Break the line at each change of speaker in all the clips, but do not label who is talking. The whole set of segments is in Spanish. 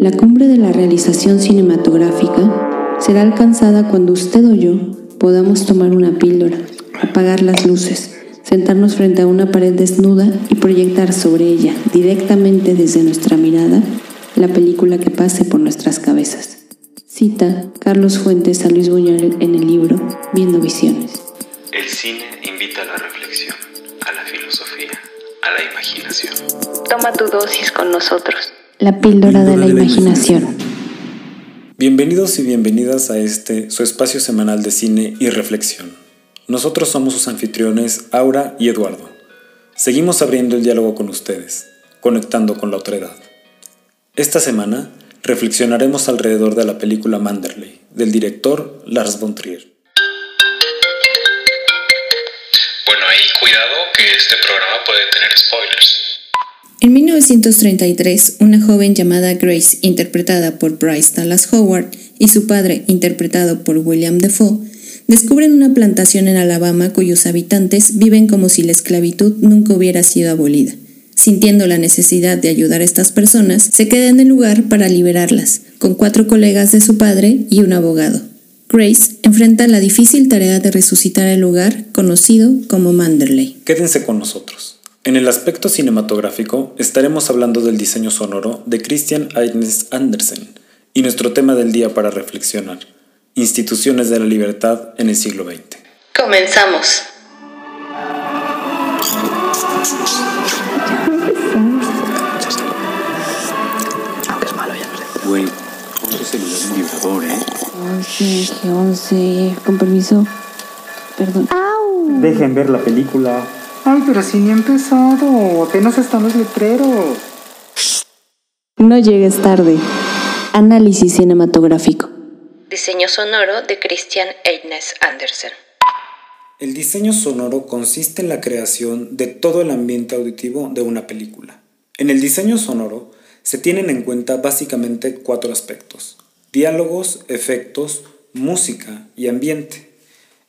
La cumbre de la realización cinematográfica será alcanzada cuando usted o yo podamos tomar una píldora, apagar las luces, sentarnos frente a una pared desnuda y proyectar sobre ella, directamente desde nuestra mirada, la película que pase por nuestras cabezas. Cita Carlos Fuentes a Luis Buñuel en el libro Viendo Visiones.
El cine invita a la reflexión, imaginación.
Toma tu dosis con nosotros.
La píldora de la imaginación.
Bienvenidos y bienvenidas a este, su espacio semanal de cine y reflexión. Nosotros somos sus anfitriones Aura y Eduardo. Seguimos abriendo el diálogo con ustedes, conectando con la otra edad. Esta semana reflexionaremos alrededor de la película Manderley, del director Lars von Trier.
Bueno, ahí cuidado que este programa puede tener spoilers.
En 1933, una joven llamada Grace, interpretada por Bryce Dallas Howard, y su padre, interpretado por William Defoe, descubren una plantación en Alabama cuyos habitantes viven como si la esclavitud nunca hubiera sido abolida. Sintiendo la necesidad de ayudar a estas personas, se queda en el lugar para liberarlas, con cuatro colegas de su padre y un abogado. Grace enfrenta la difícil tarea de resucitar el lugar conocido como Manderley.
Quédense con nosotros. En el aspecto cinematográfico estaremos hablando del diseño sonoro de Christian Aitnes Andersen y nuestro tema del día para reflexionar, instituciones de la libertad en el siglo XX.
Comenzamos.
Güey, pon tu celular en vibrador, ¿eh?
11, G11, con permiso. Perdón.
Dejen ver la película. Ay, pero si ni ha empezado. Apenas están los letreros.
No llegues tarde. Análisis cinematográfico.
Diseño sonoro de Christian Eignes Andersen.
El diseño sonoro consiste en la creación de todo el ambiente auditivo de una película. En el diseño sonoro se tienen en cuenta básicamente cuatro aspectos. Diálogos, efectos, música y ambiente.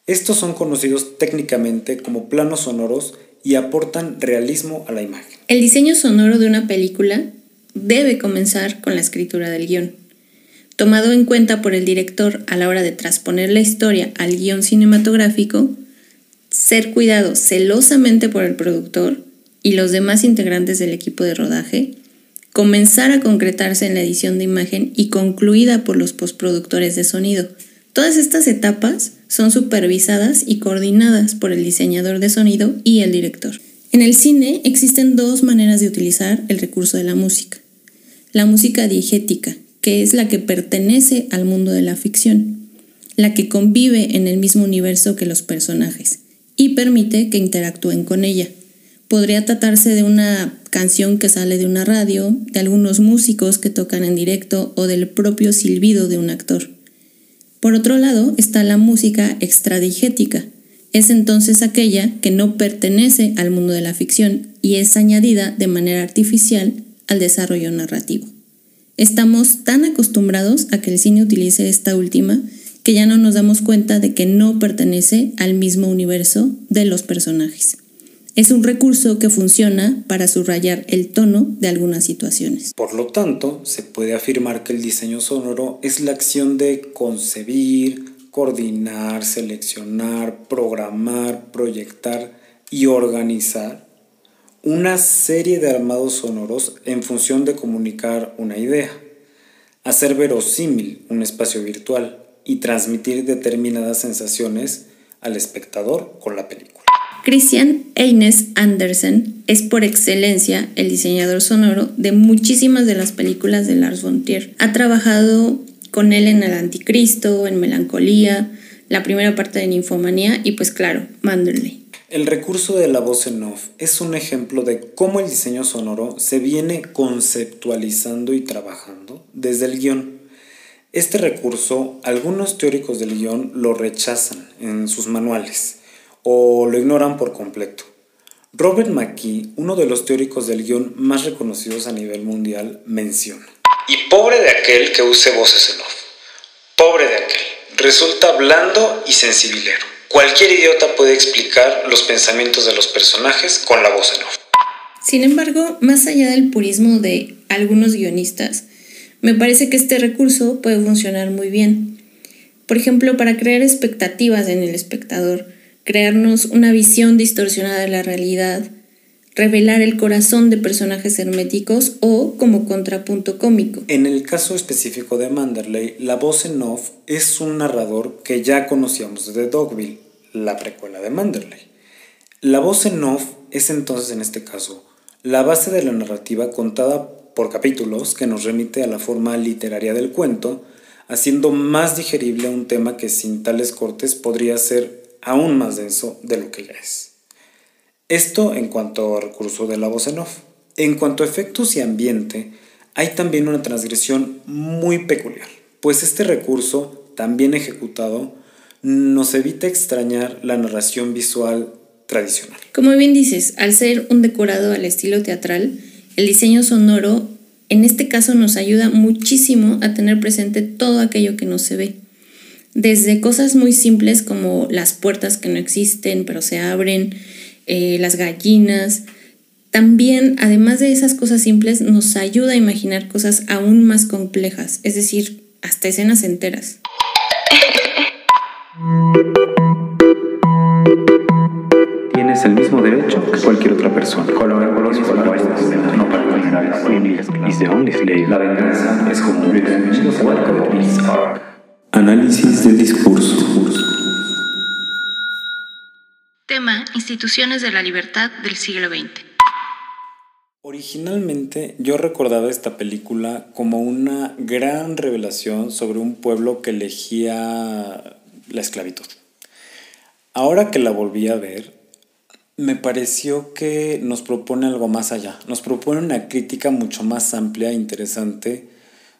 Estos son conocidos técnicamente como planos sonoros y aportan realismo a la imagen.
El diseño sonoro de una película debe comenzar con la escritura del guion. Tomado en cuenta por el director a la hora de transponer la historia al guion cinematográfico, ser cuidado celosamente por el productor y los demás integrantes del equipo de rodaje, comenzar a concretarse en la edición de imagen y concluida por los postproductores de sonido. Todas estas etapas son supervisadas y coordinadas por el diseñador de sonido y el director. En el cine existen dos maneras de utilizar el recurso de la música. La música diegética, que es la que pertenece al mundo de la ficción, la que convive en el mismo universo que los personajes y permite que interactúen con ella. Podría tratarse de una canción que sale de una radio, de algunos músicos que tocan en directo o del propio silbido de un actor. Por otro lado está la música extradigética. Es entonces aquella que no pertenece al mundo de la ficción y es añadida de manera artificial al desarrollo narrativo. Estamos tan acostumbrados a que el cine utilice esta última que ya no nos damos cuenta de que no pertenece al mismo universo de los personajes. Es un recurso que funciona para subrayar el tono de algunas situaciones.
Por lo tanto, se puede afirmar que el diseño sonoro es la acción de concebir, coordinar, seleccionar, programar, proyectar y organizar una serie de armados sonoros en función de comunicar una idea, hacer verosímil un espacio virtual y transmitir determinadas sensaciones al espectador con la película.
Christian Eines Andersen es por excelencia el diseñador sonoro de muchísimas de las películas de Lars von Trier. Ha trabajado con él en El Anticristo, en Melancolía, la primera parte de Ninfomanía y pues claro, Manderley.
El recurso de la voz en off es un ejemplo de cómo el diseño sonoro se viene conceptualizando y trabajando desde el guion. Este recurso, algunos teóricos del guion lo rechazan en sus manuales o lo ignoran por completo. Robert McKee, uno de los teóricos del guion más reconocidos a nivel mundial, menciona.
Y pobre de aquel que use voces en off. Pobre de aquel. Resulta blando y sensibilero. Cualquier idiota puede explicar los pensamientos de los personajes con la voz en off.
Sin embargo, más allá del purismo de algunos guionistas, me parece que este recurso puede funcionar muy bien. Por ejemplo, para crear expectativas en el espectador, crearnos una visión distorsionada de la realidad, revelar el corazón de personajes herméticos o como contrapunto cómico.
En el caso específico de Manderley, la voz en off es un narrador que ya conocíamos de Dogville, la precuela de Manderley. La voz en off es entonces en este caso la base de la narrativa contada por capítulos que nos remite a la forma literaria del cuento, haciendo más digerible un tema que sin tales cortes podría ser aún más denso de lo que ya es. Esto en cuanto a recurso de la voz en off. En cuanto a efectos y ambiente, hay también una transgresión muy peculiar, pues este recurso, también ejecutado, nos evita extrañar la narración visual tradicional.
Como bien dices, al ser un decorado al estilo teatral, el diseño sonoro en este caso nos ayuda muchísimo a tener presente todo aquello que no se ve. Desde cosas muy simples como las puertas que no existen pero se abren, eh, las gallinas. También, además de esas cosas simples, nos ayuda a imaginar cosas aún más complejas, es decir, hasta escenas enteras.
Tienes el mismo derecho que cualquier otra persona. no para Is the only slave. La venganza es como un Análisis del discurso.
Tema, Instituciones de la Libertad del siglo XX.
Originalmente yo recordaba esta película como una gran revelación sobre un pueblo que elegía la esclavitud. Ahora que la volví a ver, me pareció que nos propone algo más allá, nos propone una crítica mucho más amplia e interesante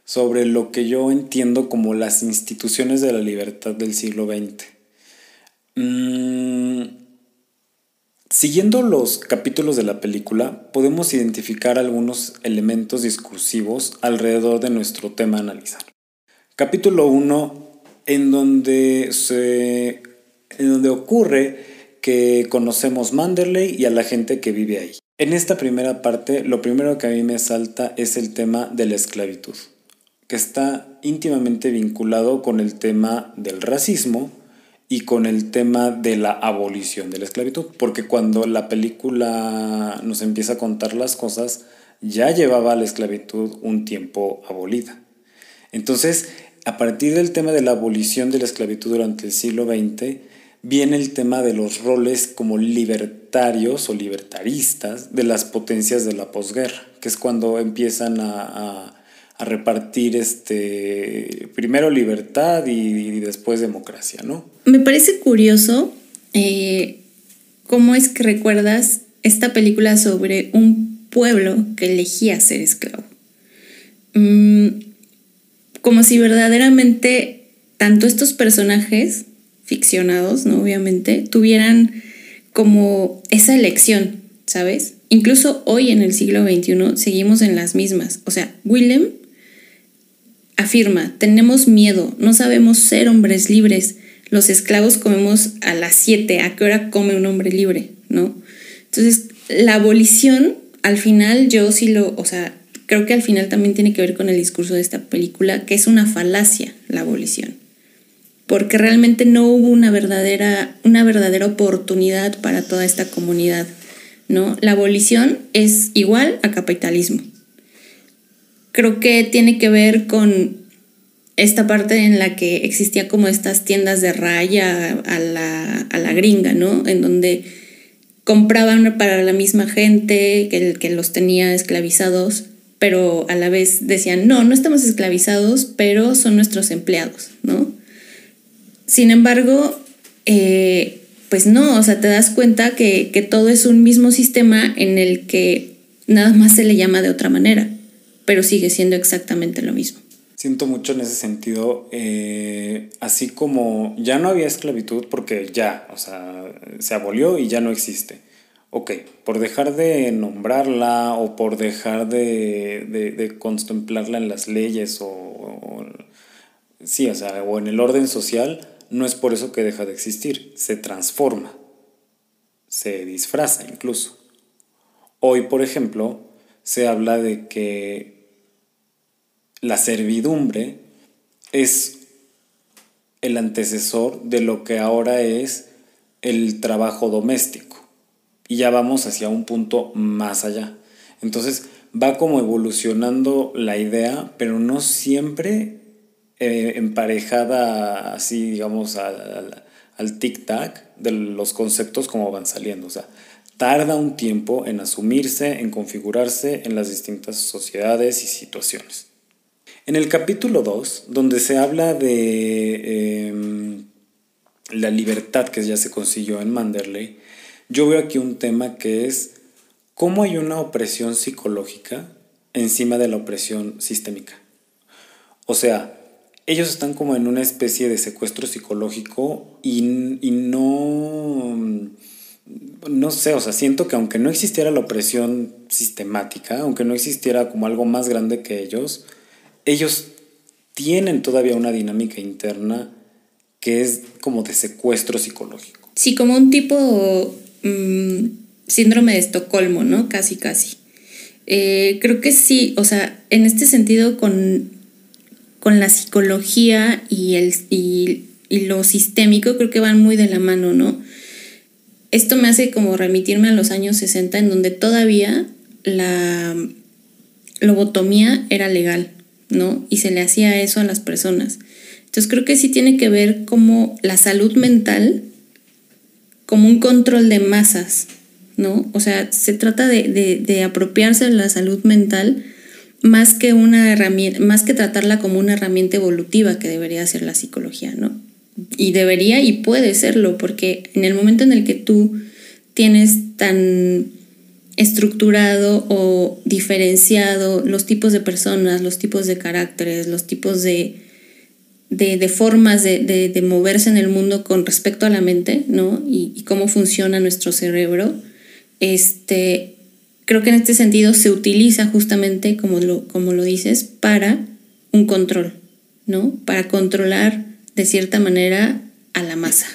sobre lo que yo entiendo como las instituciones de la libertad del siglo XX. Siguiendo los capítulos de la película, podemos identificar algunos elementos discursivos alrededor de nuestro tema a analizar. Capítulo 1, en donde, en donde ocurre que conocemos Manderley y a la gente que vive ahí. En esta primera parte, lo primero que a mí me salta es el tema de la esclavitud, que está íntimamente vinculado con el tema del racismo, y con el tema de la abolición de la esclavitud, porque cuando la película nos empieza a contar las cosas, ya llevaba la esclavitud un tiempo abolida. Entonces, a partir del tema de la abolición de la esclavitud durante el siglo XX, viene el tema de los roles como libertarios o libertaristas de las potencias de la posguerra, que es cuando empiezan a repartir este primero libertad y, después democracia, ¿no?
Me parece curioso eh, cómo es que recuerdas esta película sobre un pueblo que elegía ser esclavo. Mm, como si verdaderamente tanto estos personajes ficcionados, ¿no? Obviamente, tuvieran como esa elección, ¿sabes? Incluso hoy en el siglo XXI seguimos en las mismas. O sea, Willem Afirma, tenemos miedo, no sabemos ser hombres libres. Los esclavos comemos a las 7, ¿a qué hora come un hombre libre? ¿No? Entonces, la abolición, al final yo sí lo, o sea, creo que al final también tiene que ver con el discurso de esta película, que es una falacia la abolición. Porque realmente no hubo una verdadera, una verdadera oportunidad para toda esta comunidad. ¿no? La abolición es igual a capitalismo creo que tiene que ver con esta parte en la que existía como estas tiendas de raya a la, gringa, ¿no? En donde compraban para la misma gente que, los tenía esclavizados, pero a la vez decían, no, no estamos esclavizados, pero son nuestros empleados, ¿no? Sin embargo, eh, pues no, o sea, te das cuenta que todo es un mismo sistema en el que nada más se le llama de otra manera pero sigue siendo exactamente lo mismo.
Siento mucho en ese sentido, eh, así como ya no había esclavitud porque ya, o sea, se abolió y ya no existe. Ok, por dejar de nombrarla o por dejar de, contemplarla en las leyes o, sí, o sea, o en el orden social, no es por eso que deja de existir, se transforma, se disfraza incluso. Hoy, por ejemplo, se habla de que la servidumbre es el antecesor de lo que ahora es el trabajo doméstico. Y ya vamos hacia un punto más allá. Entonces va como evolucionando la idea, pero no siempre eh, emparejada así, digamos, al, al tic-tac de los conceptos como van saliendo. O sea, tarda un tiempo en asumirse, en configurarse en las distintas sociedades y situaciones. En el capítulo 2, donde se habla de em, la libertad que ya se consiguió en Manderley, yo veo aquí un tema que es cómo hay una opresión psicológica encima de la opresión sistémica. O sea, ellos están como en una especie de secuestro psicológico y, no, no sé, o sea, siento que aunque no existiera la opresión sistemática, aunque no existiera como algo más grande que ellos, ellos tienen todavía una dinámica interna que es como de secuestro psicológico.
Sí, como un tipo mm, síndrome de Estocolmo, ¿no? Casi, casi. Eh, creo que sí, o sea, en este sentido con con la psicología y, el, y, lo sistémico creo que van muy de la mano, ¿no? Esto me hace como remitirme a los años 60 en donde todavía la lobotomía era legal, ¿no? Y se le hacía eso a las personas. Entonces creo que sí tiene que ver como la salud mental como un control de masas, ¿no? O sea, se trata de, de, de apropiarse de la salud mental más que una herramienta, más que tratarla como una herramienta evolutiva que debería ser la psicología, ¿no? Y debería y puede serlo, porque en el momento en el que tú tienes tan estructurado o diferenciado los tipos de personas, los tipos de caracteres, los tipos de, de, formas de, de, moverse en el mundo con respecto a la mente, ¿no? Y, y cómo funciona nuestro cerebro, este, creo que en este sentido se utiliza justamente, como lo, como lo dices, para un control, ¿no? Para controlar de cierta manera a la masa.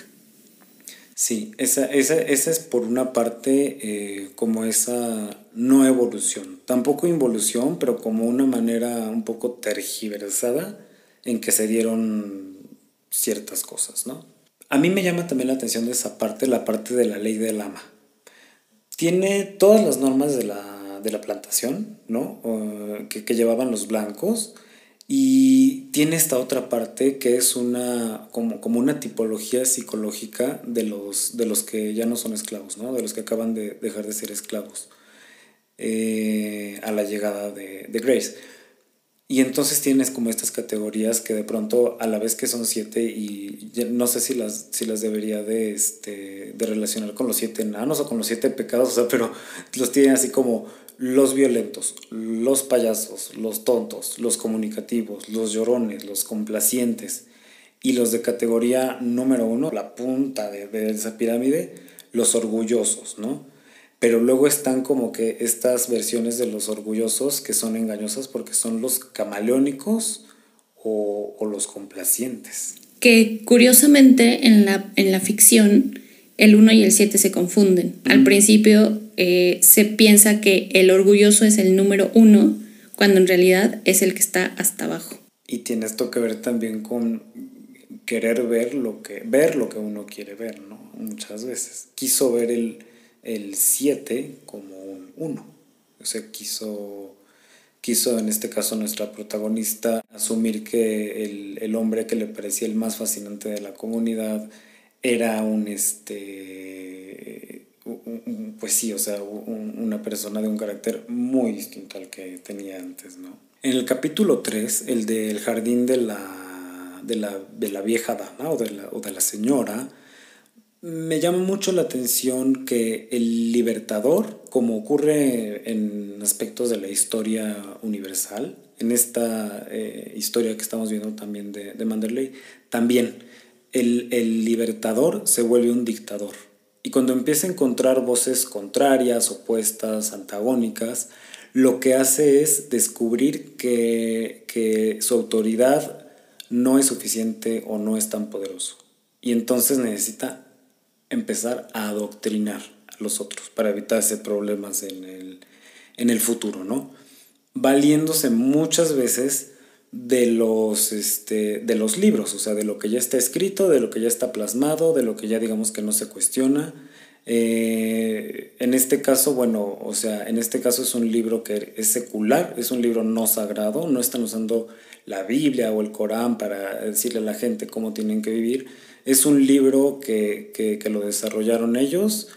Sí, esa, esa, esa es por una parte eh, como esa no evolución, tampoco involución, pero como una manera un poco tergiversada en que se dieron ciertas cosas, ¿no? A mí me llama también la atención de esa parte, la parte de la ley del ama tiene todas las normas de la, plantación, ¿no? que, llevaban los blancos. Y tiene esta otra parte que es una, como, como una tipología psicológica de los, de los que ya no son esclavos, ¿no? De los que acaban de dejar de ser esclavos eh, a la llegada de, de Grace. Y entonces tienes como estas categorías que de pronto a la vez que son siete y no sé si las, si las debería de, este, de relacionar con los siete enanos o con los siete pecados, o sea, pero los tienen así como los violentos, los payasos, los tontos, los comunicativos, los llorones, los complacientes y los de categoría número uno, la punta de, de esa pirámide, los orgullosos, ¿no? Pero luego están como que estas versiones de los orgullosos que son engañosas porque son los camaleónicos o, los complacientes.
Que curiosamente en la, en la ficción el 1 y el 7 se confunden. Al principio eh, se piensa que el orgulloso es el número 1 cuando en realidad es el que está hasta abajo.
Y tiene esto que ver también con querer ver lo que, ver lo que uno quiere ver, ¿no? Muchas veces. Quiso ver el, el 7 como un 1. O sea, quiso, quiso en este caso nuestra protagonista asumir que el, el, hombre que le parecía el más fascinante de la comunidad era un, este, pues sí, o sea, una persona de un carácter muy distinto al que tenía antes, ¿no? En el capítulo 3, el del jardín de la, de la, de la vieja dama o de la, o de la señora, me llama mucho la atención que el libertador, como ocurre en aspectos de la historia universal, en esta eh, historia que estamos viendo también de, de Manderley, también el, el, libertador se vuelve un dictador. Y cuando empieza a encontrar voces contrarias, opuestas, antagónicas, lo que hace es descubrir que, que su autoridad no es suficiente o no es tan poderoso. Y entonces necesita empezar a adoctrinar a los otros, para evitarse problemas en el, en el futuro, ¿no? Valiéndose muchas veces de los, este, de los libros, o sea, de lo que ya está escrito, de lo que ya está plasmado, de lo que ya digamos que no se cuestiona. Eh, en este caso, bueno, o sea, en este caso es un libro que es secular, es un libro no sagrado, no están usando la Biblia o el Corán para decirle a la gente cómo tienen que vivir. Es un libro que, que, lo desarrollaron ellos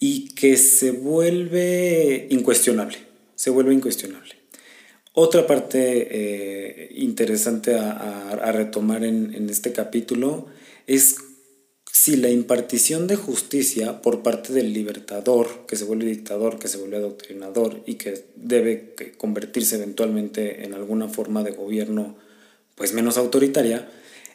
y que se vuelve incuestionable, se vuelve incuestionable. Otra parte eh, interesante a, retomar en, en, este capítulo es si la impartición de justicia por parte del libertador, que se vuelve dictador, que se vuelve adoctrinador y que debe convertirse eventualmente en alguna forma de gobierno pues menos autoritaria,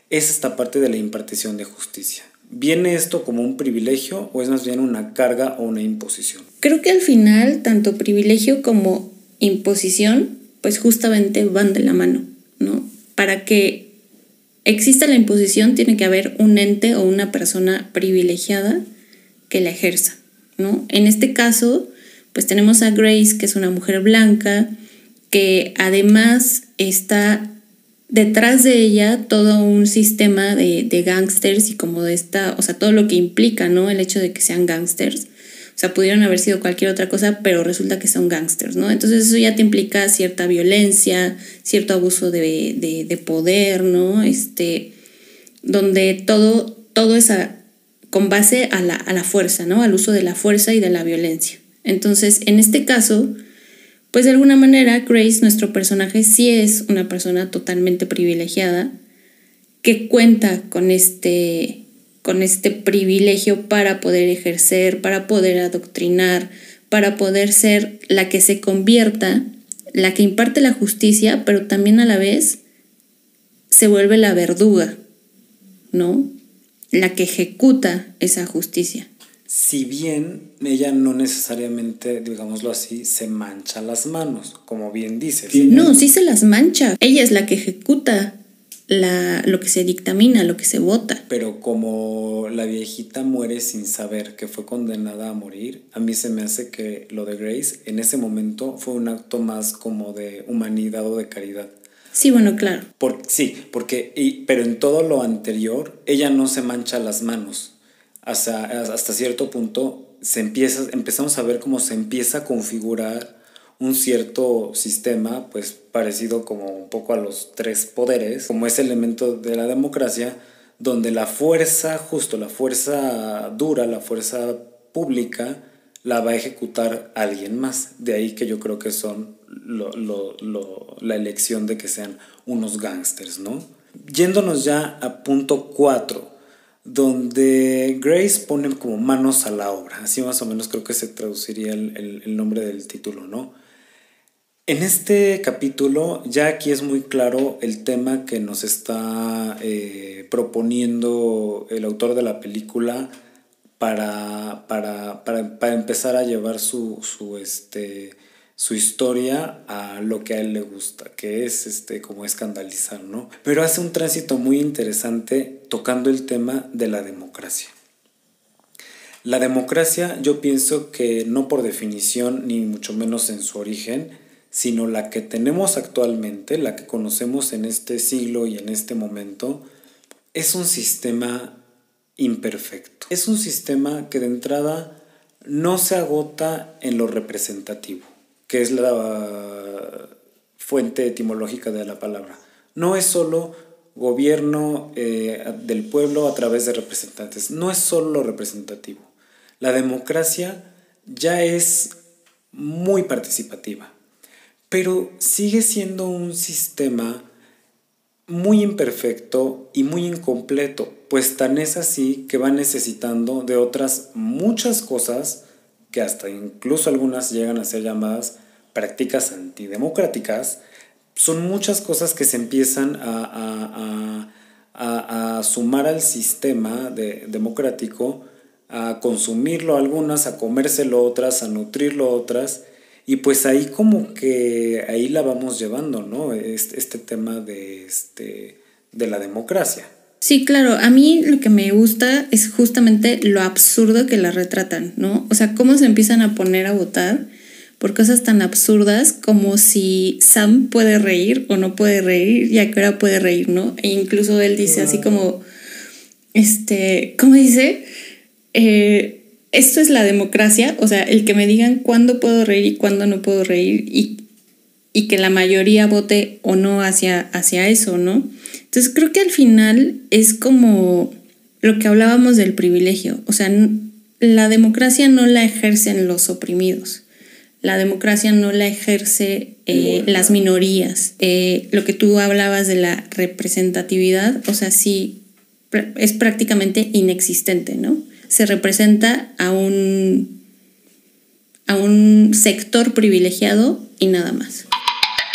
es esta parte de la impartición de justicia. ¿Viene esto como un privilegio o es más bien una carga o una imposición?
Creo que al final tanto privilegio como imposición pues justamente van de la mano, ¿no? Para que exista la imposición tiene que haber un ente o una persona privilegiada que la ejerza, ¿no? En este caso, pues tenemos a Grace, que es una mujer blanca, que además está detrás de ella todo un sistema de, de gángsters y como de esta, o sea, todo lo que implica, ¿no? El hecho de que sean gángsters o sea, pudieron haber sido cualquier otra cosa, pero resulta que son gángsters, ¿no? Entonces eso ya te implica cierta violencia, cierto abuso de, poder, ¿no? Este, donde todo, todo es con base a la, a la fuerza, ¿no? Al uso de la fuerza y de la violencia. Entonces, en este caso, pues de alguna manera Grace, nuestro personaje, sí es una persona totalmente privilegiada que cuenta con este con este privilegio para poder ejercer, para poder adoctrinar, para poder ser la que se convierta, la que imparte la justicia, pero también a la vez se vuelve la verduga, ¿no? La que ejecuta esa justicia.
Si bien ella no necesariamente, digámoslo así, se mancha las manos, como bien dices.
No, sí se las mancha. Ella es la que ejecuta la, lo que se dictamina, lo que se vota.
Pero como la viejita muere sin saber que fue condenada a morir, a mí se me hace que lo de Grace en ese momento fue un acto más como de humanidad o de caridad.
Sí, bueno, claro.
Por, sí, porque, y, pero en todo lo anterior, ella no se mancha las manos. Hasta, hasta cierto punto se empieza, empezamos a ver cómo se empieza a configurar un cierto sistema, pues parecido como un poco a los tres poderes, como ese elemento de la democracia, donde la fuerza, justo la fuerza dura, la fuerza pública, la va a ejecutar alguien más. De ahí que yo creo que son la elección de que sean unos gángsters, ¿no? Yéndonos ya a punto 4, donde Grace pone como manos a la obra, así más o menos creo que se traduciría el, el nombre del título, ¿no? En este capítulo ya aquí es muy claro el tema que nos está eh, proponiendo el autor de la película para, para, empezar a llevar su, este, su historia a lo que a él le gusta, que es este, como escandalizar, ¿no? Pero hace un tránsito muy interesante tocando el tema de la democracia. La democracia yo pienso que no por definición, ni mucho menos en su origen, sino la que tenemos actualmente, la que conocemos en este siglo y en este momento, es un sistema imperfecto. Es un sistema que de entrada no se agota en lo representativo, que es la fuente etimológica de la palabra. No es solo gobierno eh, del pueblo a través de representantes, no es solo lo representativo. La democracia ya es muy participativa pero sigue siendo un sistema muy imperfecto y muy incompleto, pues tan es así que va necesitando de otras muchas cosas que hasta incluso algunas llegan a ser llamadas prácticas antidemocráticas, son muchas cosas que se empiezan a, sumar al sistema democrático, a consumirlo algunas, a comérselo otras, a nutrirlo otras, y pues ahí como que ahí la vamos llevando, ¿no? Este, este tema de, este, de la democracia.
Sí, claro, a mí lo que me gusta es justamente lo absurdo que la retratan, ¿no? O sea, cómo se empiezan a poner a votar por cosas tan absurdas como si Sam puede reír o no puede reír y a qué hora puede reír, ¿no? E incluso él dice así como, este, ¿cómo dice? Eh, esto es la democracia, o sea, el que me digan cuándo puedo reír y cuándo no puedo reír y, y que la mayoría vote o no hacia, hacia eso, ¿no? Entonces creo que al final es como lo que hablábamos del privilegio, o sea, la democracia no la ejercen los oprimidos, la democracia no la ejerce eh, las minorías. Eh, lo que tú hablabas de la representatividad, o sea, sí, es prácticamente inexistente, ¿no? Se representa a un, a un sector privilegiado y nada más.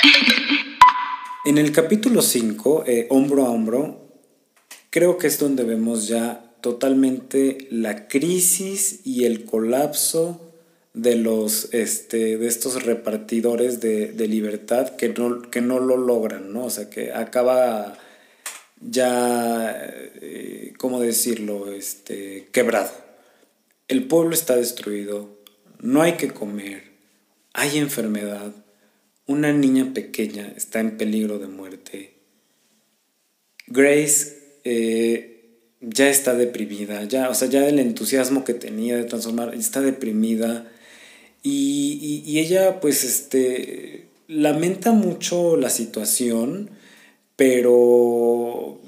En el capítulo 5, eh, hombro a hombro, creo que es donde vemos ya totalmente la crisis y el colapso de los este, de estos repartidores de, libertad que no, que no lo logran, ¿no? O sea que acaba ya eh, ¿cómo decirlo? este quebrado. El pueblo está destruido, no hay que comer, hay enfermedad, una niña pequeña está en peligro de muerte. Grace eh, ya está deprimida, ya, o sea, ya del entusiasmo que tenía de transformar, está deprimida y, ella, pues, este, lamenta mucho la situación, pero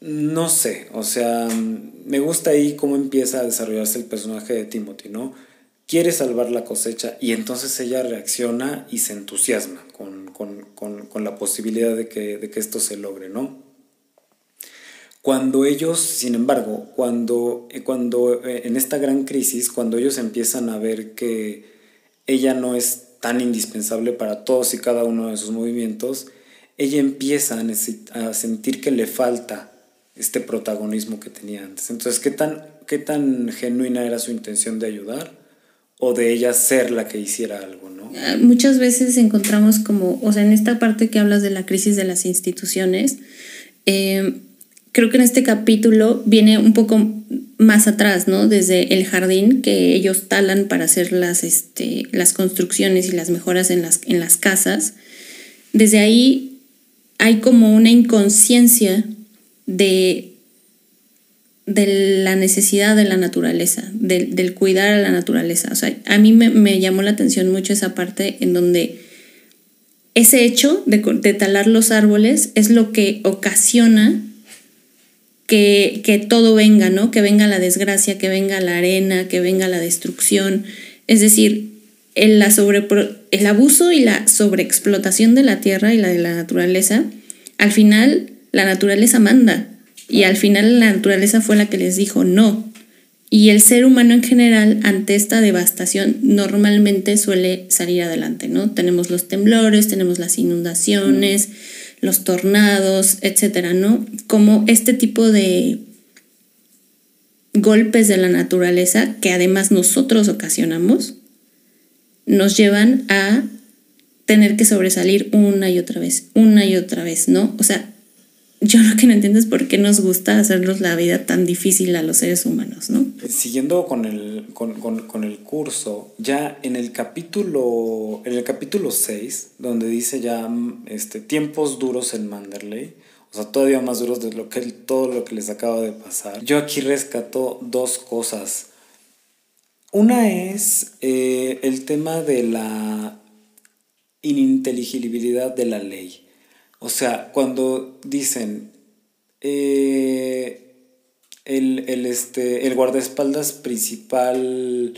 no sé, o sea, me gusta ahí cómo empieza a desarrollarse el personaje de Timothy, ¿no? Quiere salvar la cosecha y entonces ella reacciona y se entusiasma con, la posibilidad de que, de que esto se logre, ¿no? Cuando ellos, sin embargo, cuando, cuando eh, en esta gran crisis, cuando ellos empiezan a ver que ella no es tan indispensable para todos y cada uno de sus movimientos, ella empieza a, sentir que le falta este protagonismo que tenía antes. Entonces, ¿qué tan, ¿qué tan genuina era su intención de ayudar o de ella ser la que hiciera algo, no?
Ah, muchas veces encontramos como, o sea, en esta parte que hablas de la crisis de las instituciones, eh, creo que en este capítulo viene un poco más atrás, ¿no? Desde el jardín que ellos talan para hacer las, este, las construcciones y las mejoras en las, en las casas. Desde ahí hay como una inconsciencia de, de la necesidad de la naturaleza, del cuidar a la naturaleza. O sea, a mí me, llamó la atención mucho esa parte en donde ese hecho de, de talar los árboles es lo que ocasiona que, todo venga, ¿no? Que venga la desgracia, que venga la arena, que venga la destrucción. Es decir, el, la sobre, el abuso y la sobreexplotación de la tierra y la de la naturaleza, al final la naturaleza manda y al final la naturaleza fue la que les dijo no. Y el ser humano en general ante esta devastación normalmente suele salir adelante, ¿no? Tenemos los temblores, tenemos las inundaciones los tornados, etcétera, ¿no? Como este tipo de golpes de la naturaleza que además nosotros ocasionamos, nos llevan a tener que sobresalir una y otra vez, una y otra vez, ¿no? O sea, yo lo que no entiendo es por qué nos gusta hacernos la vida tan difícil a los seres humanos, ¿no?
Siguiendo con el, con, el curso, ya en el capítulo, en el capítulo 6, donde dice ya este, tiempos duros en Manderley, o sea, todavía más duros de lo que, todo lo que les acaba de pasar, yo aquí rescato dos cosas. Una es eh, el tema de la ininteligibilidad de la ley. O sea, cuando dicen eh, el, este, el guardaespaldas principal,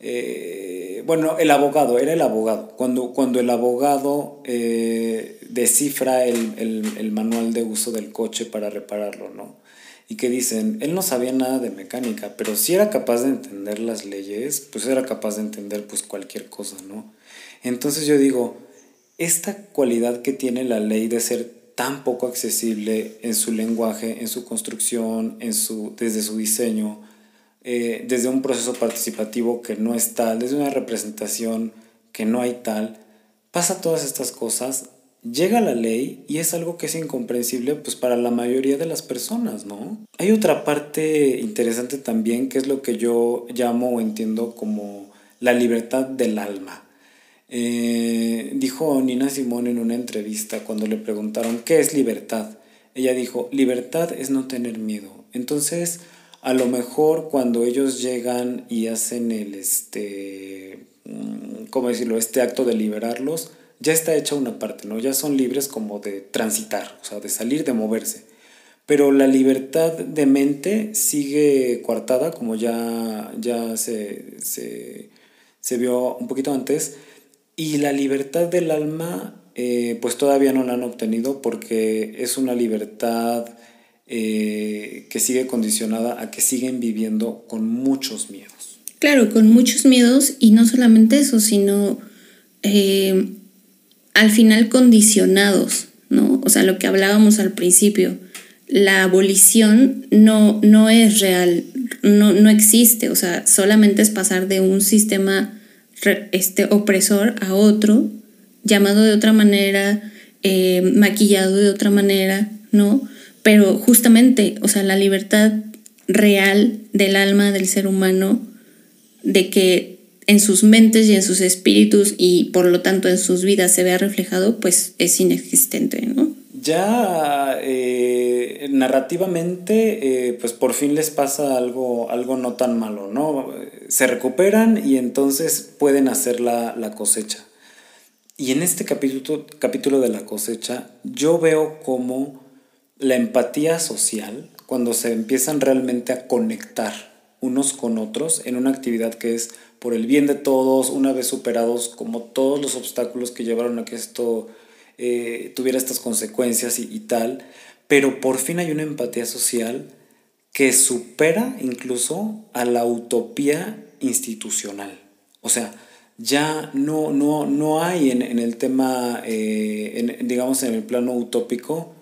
eh, bueno, el abogado, era el abogado. Cuando, cuando el abogado eh, descifra el, manual de uso del coche para repararlo, ¿no? Y que dicen, él no sabía nada de mecánica, pero si era capaz de entender las leyes, pues era capaz de entender pues cualquier cosa, ¿no? Entonces yo digo, esta cualidad que tiene la ley de ser tan poco accesible en su lenguaje, en su construcción, en su, desde su diseño, eh, desde un proceso participativo que no es tal, desde una representación que no hay tal, pasa todas estas cosas llega la ley y es algo que es incomprensible pues para la mayoría de las personas, ¿no? Hay otra parte interesante también que es lo que yo llamo o entiendo como la libertad del alma. Eh, dijo Nina Simón en una entrevista cuando le preguntaron qué es libertad. Ella dijo, libertad es no tener miedo. Entonces, a lo mejor cuando ellos llegan y hacen el, este, mm, ¿cómo decirlo?, este acto de liberarlos, ya está hecha una parte, ¿no? Ya son libres como de transitar, o sea, de salir, de moverse. Pero la libertad de mente sigue coartada, como ya, ya se, se, se vio un poquito antes, y la libertad del alma, eh, pues todavía no la han obtenido porque es una libertad eh, que sigue condicionada a que siguen viviendo con muchos miedos.
Claro, con muchos miedos y no solamente eso, sino eh, al final condicionados, ¿no? O sea, lo que hablábamos al principio, la abolición no, no es real, no, no existe, o sea, solamente es pasar de un sistema este, opresor a otro, llamado de otra manera, eh, maquillado de otra manera, ¿no? Pero justamente, o sea, la libertad real del alma del ser humano, de que en sus mentes y en sus espíritus y por lo tanto en sus vidas se vea reflejado, pues es inexistente, ¿no?
Ya eh, narrativamente, eh, pues por fin les pasa algo, algo no tan malo, ¿no? Se recuperan y entonces pueden hacer la, la cosecha. Y en este capítulo, capítulo de la cosecha, yo veo como la empatía social, cuando se empiezan realmente a conectar unos con otros en una actividad que es por el bien de todos, una vez superados como todos los obstáculos que llevaron a que esto eh, tuviera estas consecuencias y, tal, pero por fin hay una empatía social que supera incluso a la utopía institucional. O sea, ya no, no, no hay en, el tema, eh, digamos, en el plano utópico,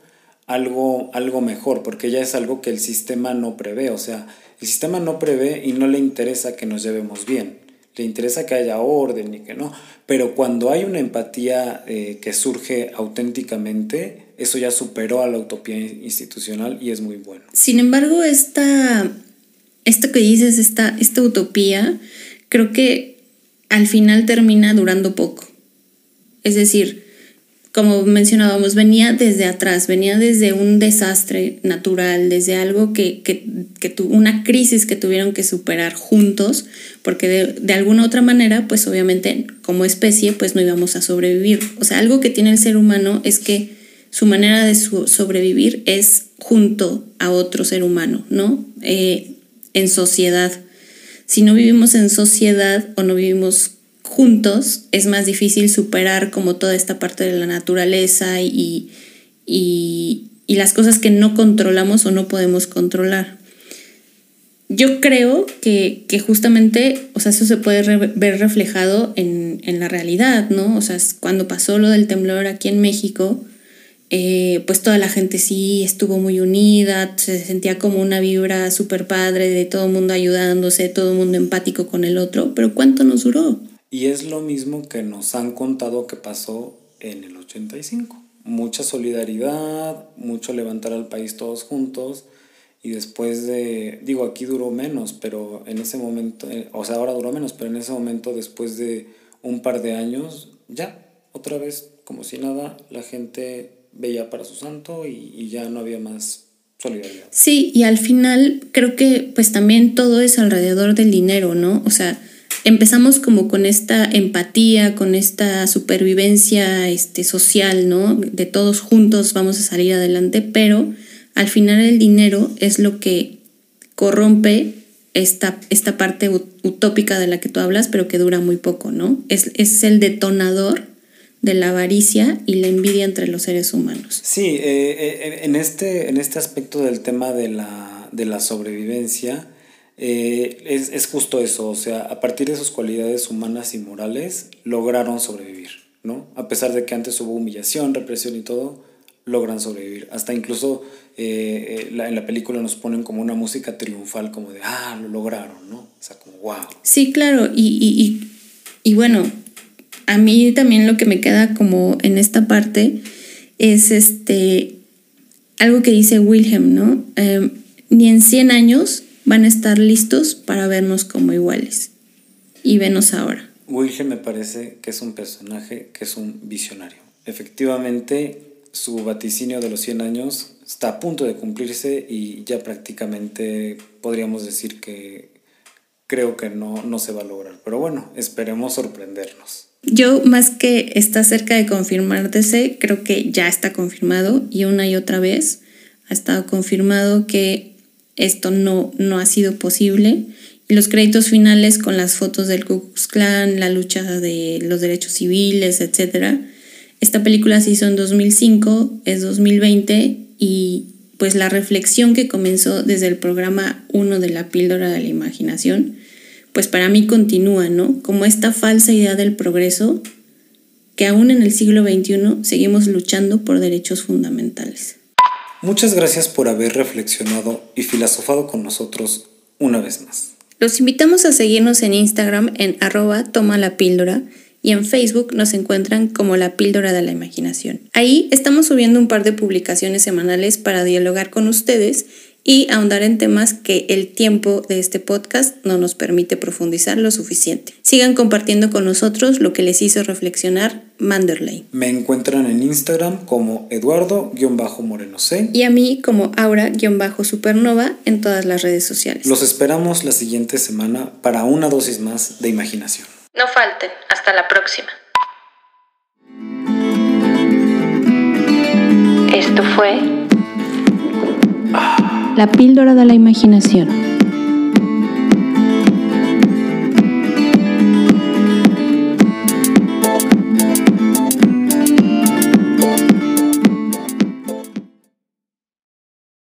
algo, algo mejor, porque ya es algo que el sistema no prevé. O sea, el sistema no prevé y no le interesa que nos llevemos bien le interesa que haya orden y que no. Pero cuando hay una empatía eh, que surge auténticamente, eso ya superó a la utopía institucional y es muy bueno.
Sin embargo, esta, esto que dices, esta, esta utopía, creo que al final termina durando poco. Es decir, como mencionábamos, venía desde atrás, venía desde un desastre natural, desde algo que, que, que una crisis que tuvieron que superar juntos, porque de, de, alguna otra manera, pues obviamente como especie, pues no íbamos a sobrevivir. O sea, algo que tiene el ser humano es que su manera de sobrevivir es junto a otro ser humano, ¿no? Eh, en sociedad. Si no vivimos en sociedad o no vivimos juntos es más difícil superar como toda esta parte de la naturaleza y, y, las cosas que no controlamos o no podemos controlar. Yo creo que, justamente, o sea, eso se puede ver reflejado en, la realidad, ¿no? O sea, cuando pasó lo del temblor aquí en México, eh, pues toda la gente sí estuvo muy unida, se sentía como una vibra súper padre de todo el mundo ayudándose, todo el mundo empático con el otro, pero ¿cuánto nos duró?
Y es lo mismo que nos han contado que pasó en el 85. Mucha solidaridad, mucho levantar al país todos juntos. Y después de, digo, aquí duró menos, pero en ese momento, eh, o sea, ahora duró menos, pero en ese momento, después de un par de años, ya, otra vez, como si nada, la gente veía para su santo y, ya no había más solidaridad.
Sí, y al final creo que pues también todo es alrededor del dinero, ¿no? O sea, empezamos como con esta empatía, con esta supervivencia este, social, ¿no? De todos juntos vamos a salir adelante, pero al final el dinero es lo que corrompe esta, esta parte utópica de la que tú hablas, pero que dura muy poco, ¿no? Es, es el detonador de la avaricia y la envidia entre los seres humanos.
Sí, eh, eh, en, este, en este aspecto del tema de la, de la sobrevivencia, eh, es, es, justo eso, o sea, a partir de sus cualidades humanas y morales, lograron sobrevivir, ¿no? A pesar de que antes hubo humillación, represión y todo, logran sobrevivir. Hasta incluso eh, en la película nos ponen como una música triunfal, como de, ah, lo lograron, ¿no? O sea, como, wow.
Sí, claro, y, y, y, y bueno, a mí también lo que me queda como en esta parte es este algo que dice Wilhelm, ¿no? Em, ni en 100 años van a estar listos para vernos como iguales. Y venos ahora.
Wilhelm me parece que es un personaje que es un visionario. Efectivamente, su vaticinio de los 100 años está a punto de cumplirse y ya prácticamente podríamos decir que creo que no, no se va a lograr. Pero bueno, esperemos sorprendernos.
Yo, más que está cerca de confirmarse, creo que ya está confirmado y una y otra vez ha estado confirmado que esto no, no ha sido posible. Los créditos finales con las fotos del Ku Klux Klan, la lucha de los derechos civiles, etc. Esta película se hizo en 2005, es 2020 y pues la reflexión que comenzó desde el programa 1 de la píldora de la imaginación, pues para mí continúa, ¿no? Como esta falsa idea del progreso que aún en el siglo XXI seguimos luchando por derechos fundamentales.
Muchas gracias por haber reflexionado y filosofado con nosotros una vez más.
Los invitamos a seguirnos en Instagram en arroba toma la píldora y en Facebook nos encuentran como la píldora de la imaginación. Ahí estamos subiendo un par de publicaciones semanales para dialogar con ustedes y ahondar en temas que el tiempo de este podcast no nos permite profundizar lo suficiente. Sigan compartiendo con nosotros lo que les hizo reflexionar Manderley.
Me encuentran en Instagram como Eduardo-Moreno C.
Y a mí como Aura-Supernova en todas las redes sociales.
Los esperamos la siguiente semana para una dosis más de imaginación.
No falten, hasta la próxima. Esto fue
La píldora de la imaginación.